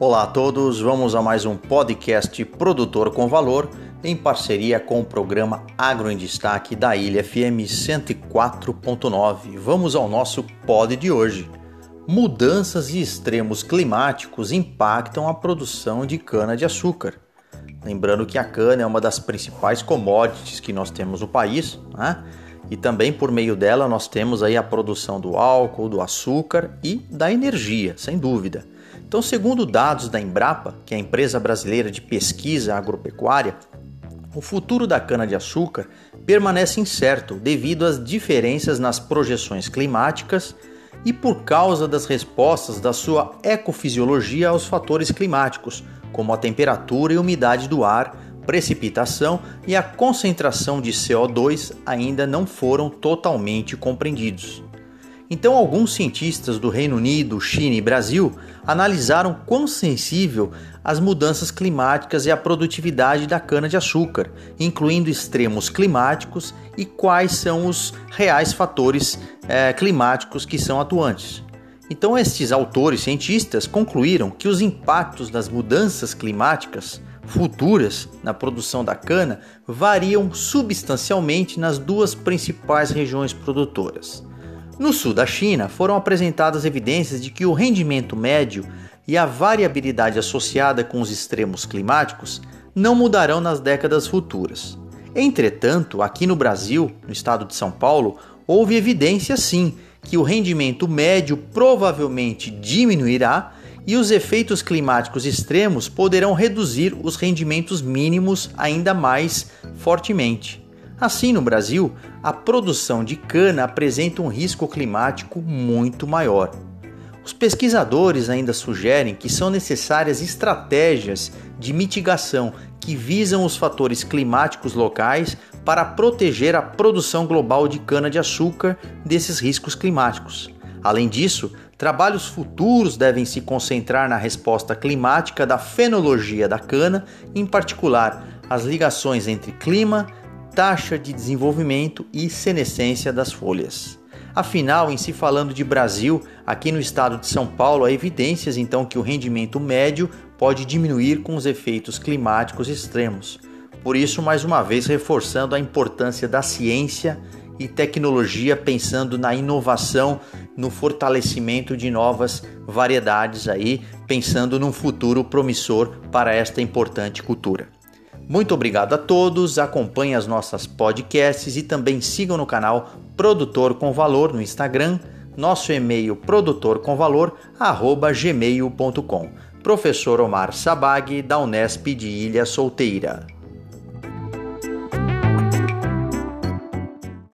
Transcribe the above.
Olá a todos, vamos a mais um podcast Produtor com Valor em parceria com o programa Agro em Destaque da Ilha FM 104.9. Vamos ao nosso pod de hoje. Mudanças e extremos climáticos impactam a produção de cana-de-açúcar. Lembrando que a cana é uma das principais commodities que nós temos no país, né? E também por meio dela nós temos aí a produção do álcool, do açúcar e da energia, sem dúvida. Então, segundo dados da Embrapa, que é a empresa brasileira de pesquisa agropecuária, o futuro da cana-de-açúcar permanece incerto devido às diferenças nas projeções climáticas e por causa das respostas da sua ecofisiologia aos fatores climáticos, como a temperatura e umidade do ar, precipitação e a concentração de CO2 ainda não foram totalmente compreendidos. Então, alguns cientistas do Reino Unido, China e Brasil analisaram quão sensível as mudanças climáticas e a produtividade da cana-de-açúcar, incluindo extremos climáticos e quais são os reais fatores é, climáticos que são atuantes. Então, estes autores cientistas concluíram que os impactos das mudanças climáticas futuras na produção da cana variam substancialmente nas duas principais regiões produtoras. No sul da China, foram apresentadas evidências de que o rendimento médio e a variabilidade associada com os extremos climáticos não mudarão nas décadas futuras. Entretanto, aqui no Brasil, no estado de São Paulo, houve evidência sim que o rendimento médio provavelmente diminuirá e os efeitos climáticos extremos poderão reduzir os rendimentos mínimos ainda mais fortemente. Assim, no Brasil, a produção de cana apresenta um risco climático muito maior. Os pesquisadores ainda sugerem que são necessárias estratégias de mitigação que visam os fatores climáticos locais para proteger a produção global de cana-de-açúcar desses riscos climáticos. Além disso, trabalhos futuros devem se concentrar na resposta climática da fenologia da cana, em particular as ligações entre clima, taxa de desenvolvimento e senescência das folhas. Afinal, em se falando de Brasil, aqui no estado de São Paulo, há evidências então que o rendimento médio pode diminuir com os efeitos climáticos extremos. Por isso, mais uma vez, reforçando a importância da ciência e tecnologia, pensando na inovação, no fortalecimento de novas variedades aí, pensando num futuro promissor para esta importante cultura. Muito obrigado a todos, acompanhem as nossas podcasts e também sigam no canal Produtor com Valor no Instagram, nosso e-mail produtorcomvalor@gmail.com. Professor Omar Sabag da Unesp de Ilha Solteira.